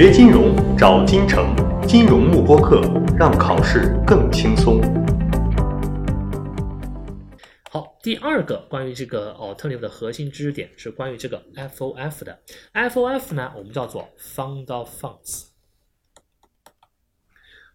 学金融找金城，金融慕播课，让考试更轻松。好，第二个关于这个 alternative 的核心知识点是关于这个 FOF 的。FOF 呢，我们叫做 fund of funds，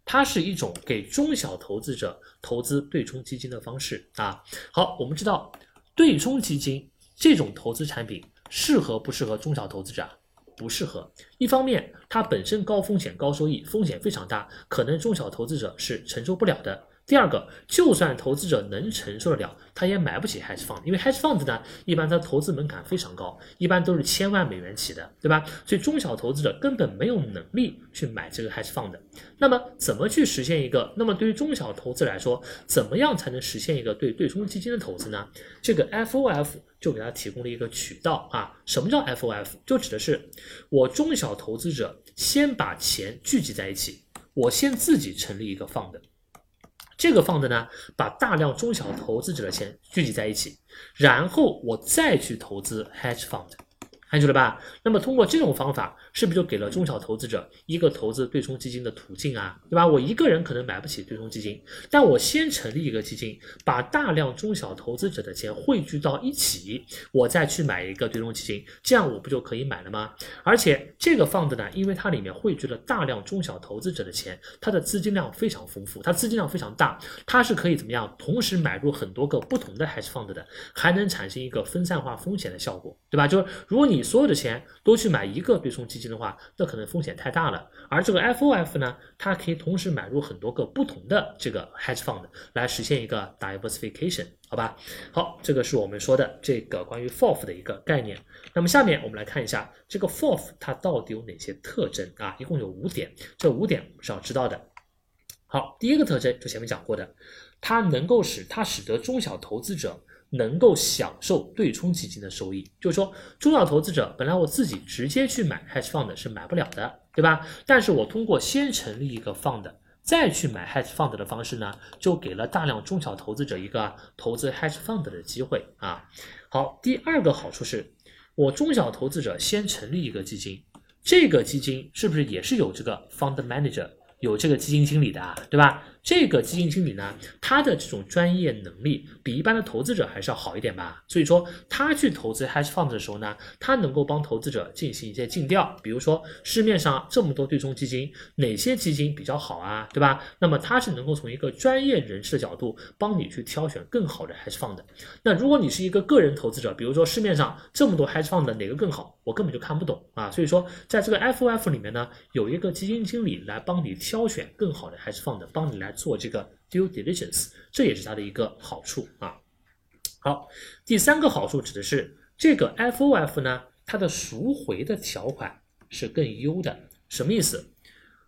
它是一种给中小投资者投资对冲基金的方式啊。好，我们知道对冲基金这种投资产品适合不适合中小投资者？不适合。一方面，它本身高风险高收益，风险非常大，可能中小投资者是承受不了的。第二个，就算投资者能承受得了，他也买不起 hedge fund，因为 hedge fund 呢，一般它投资门槛非常高，一般都是千万美元起的，对吧？所以中小投资者根本没有能力去买这个 hedge fund。那么，怎么去实现一个？那么对于中小投资来说，怎么样才能实现一个对对冲基金的投资呢？这个 FOF 就给他提供了一个渠道啊。什么叫 FOF？就指的是我中小投资者先把钱聚集在一起，我先自己成立一个 fund。这个放的呢，把大量中小投资者的钱聚集在一起，然后我再去投资 hedge fund。看清楚了吧？那么通过这种方法，是不是就给了中小投资者一个投资对冲基金的途径啊？对吧？我一个人可能买不起对冲基金，但我先成立一个基金，把大量中小投资者的钱汇聚到一起，我再去买一个对冲基金，这样我不就可以买了吗？而且这个放的呢，因为它里面汇聚了大量中小投资者的钱，它的资金量非常丰富，它资金量非常大，它是可以怎么样？同时买入很多个不同的 hedge fund 的，还能产生一个分散化风险的效果，对吧？就是如果你所有的钱都去买一个对冲基金的话，那可能风险太大了。而这个 FOF 呢，它可以同时买入很多个不同的这个 hedge fund 来实现一个 diversification，好吧？好，这个是我们说的这个关于 FOF 的一个概念。那么下面我们来看一下这个 FOF 它到底有哪些特征啊？一共有五点，这五点是要知道的。好，第一个特征就前面讲过的，它能够使它使得中小投资者。能够享受对冲基金的收益，就是说，中小投资者本来我自己直接去买 hedge fund 是买不了的，对吧？但是我通过先成立一个 fund，再去买 hedge fund 的方式呢，就给了大量中小投资者一个投资 hedge fund 的机会啊。好，第二个好处是，我中小投资者先成立一个基金，这个基金是不是也是有这个 fund manager，有这个基金经理的啊，对吧？这个基金经理呢，他的这种专业能力比一般的投资者还是要好一点吧。所以说，他去投资 hedge fund 的时候呢，他能够帮投资者进行一些尽调，比如说市面上这么多对冲基金，哪些基金比较好啊，对吧？那么他是能够从一个专业人士的角度帮你去挑选更好的 hedge fund。那如果你是一个个人投资者，比如说市面上这么多 hedge fund 哪个更好，我根本就看不懂啊。所以说，在这个 FOF 里面呢，有一个基金经理来帮你挑选更好的 hedge fund，帮你来。做这个 due diligence，这也是它的一个好处啊。好，第三个好处指的是这个 FOF 呢，它的赎回的条款是更优的。什么意思？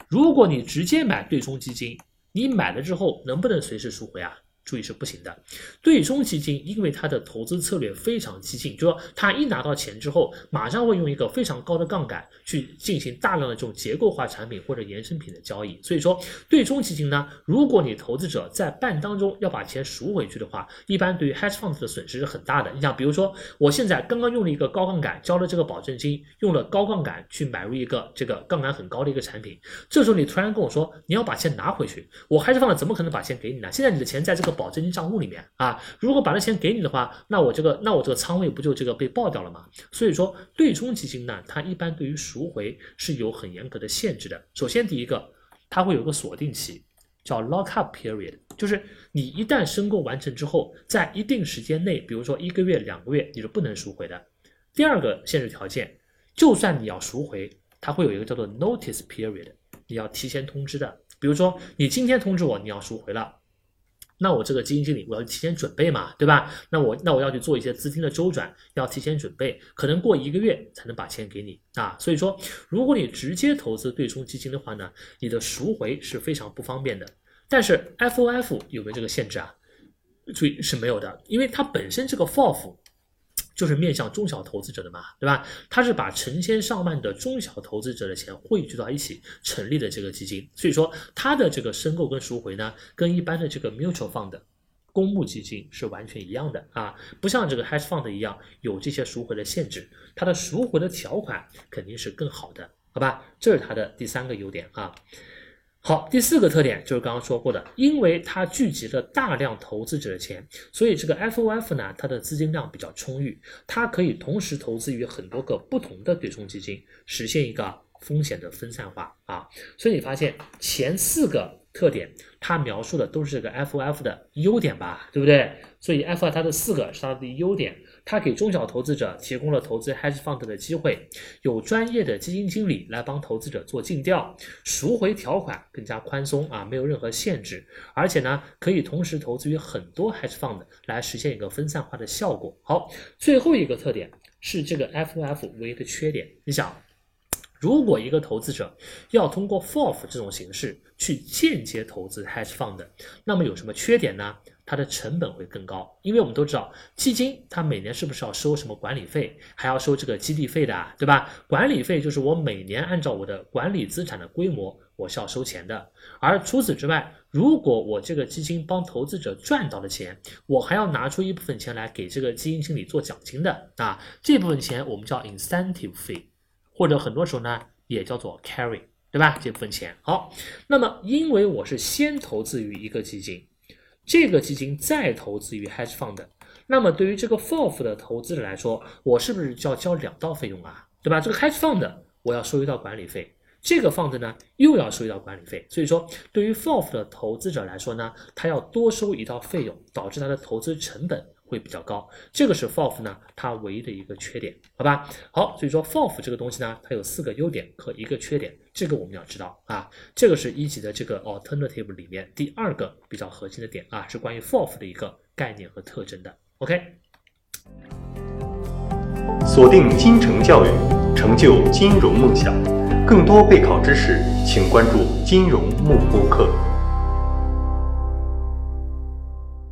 如果你直接买对冲基金，你买了之后能不能随时赎回啊？注意是不行的，对冲基金因为它的投资策略非常激进，就说它一拿到钱之后，马上会用一个非常高的杠杆去进行大量的这种结构化产品或者衍生品的交易。所以说，对冲基金呢，如果你投资者在半当中要把钱赎回去的话，一般对于 hedge fund 的损失是很大的。你想，比如说我现在刚刚用了一个高杠杆交了这个保证金，用了高杠杆去买入一个这个杠杆很高的一个产品，这时候你突然跟我说你要把钱拿回去，我 hedge fund 怎么可能把钱给你呢？现在你的钱在这个保证金账户里面啊，如果把这钱给你的话，那我这个那我这个仓位不就这个被爆掉了吗？所以说对冲基金呢，它一般对于赎回是有很严格的限制的。首先第一个，它会有个锁定期，叫 lock up period，就是你一旦申购完成之后，在一定时间内，比如说一个月、两个月，你是不能赎回的。第二个限制条件，就算你要赎回，它会有一个叫做 notice period，你要提前通知的。比如说你今天通知我你要赎回了。那我这个基金经理，我要提前准备嘛，对吧？那我那我要去做一些资金的周转，要提前准备，可能过一个月才能把钱给你啊。所以说，如果你直接投资对冲基金的话呢，你的赎回是非常不方便的。但是 FOF 有没有这个限制啊？注意是没有的，因为它本身这个 FOF。就是面向中小投资者的嘛，对吧？它是把成千上万的中小投资者的钱汇聚到一起成立的这个基金，所以说它的这个申购跟赎回呢，跟一般的这个 mutual fund 公募基金是完全一样的啊，不像这个 hedge fund 一样有这些赎回的限制，它的赎回的条款肯定是更好的。好吧？这是它的第三个优点啊。好，第四个特点就是刚刚说过的，因为它聚集了大量投资者的钱，所以这个 FOF 呢，它的资金量比较充裕，它可以同时投资于很多个不同的对冲基金，实现一个风险的分散化啊。所以你发现前四个。特点，它描述的都是这个 FOF 的优点吧，对不对？所以 FOF 它的四个是它的优点，它给中小投资者提供了投资 hedge fund 的机会，有专业的基金经理来帮投资者做尽调，赎回条款更加宽松啊，没有任何限制，而且呢，可以同时投资于很多 hedge fund 来实现一个分散化的效果。好，最后一个特点是这个 FOF 唯一的缺点，你想。如果一个投资者要通过 FOF 这种形式去间接投资 hedge fund，那么有什么缺点呢？它的成本会更高，因为我们都知道基金它每年是不是要收什么管理费，还要收这个激励费的啊，对吧？管理费就是我每年按照我的管理资产的规模，我是要收钱的。而除此之外，如果我这个基金帮投资者赚到了钱，我还要拿出一部分钱来给这个基金经理做奖金的啊，这部分钱我们叫 incentive fee。或者很多时候呢，也叫做 carry，对吧？这部分钱好，那么因为我是先投资于一个基金，这个基金再投资于 hedge fund，那么对于这个 f o r f 的投资者来说，我是不是就要交两道费用啊？对吧？这个 hedge fund 我要收一道管理费，这个 fund 呢又要收一道管理费，所以说对于 FOF 的投资者来说呢，他要多收一道费用，导致他的投资成本。会比较高，这个是 FOF 呢，它唯一的一个缺点，好吧？好，所以说 FOF 这个东西呢，它有四个优点和一个缺点，这个我们要知道啊。这个是一级的这个 alternative 里面第二个比较核心的点啊，是关于 FOF 的一个概念和特征的。OK，锁定金城教育，成就金融梦想。更多备考知识，请关注金融慕播课。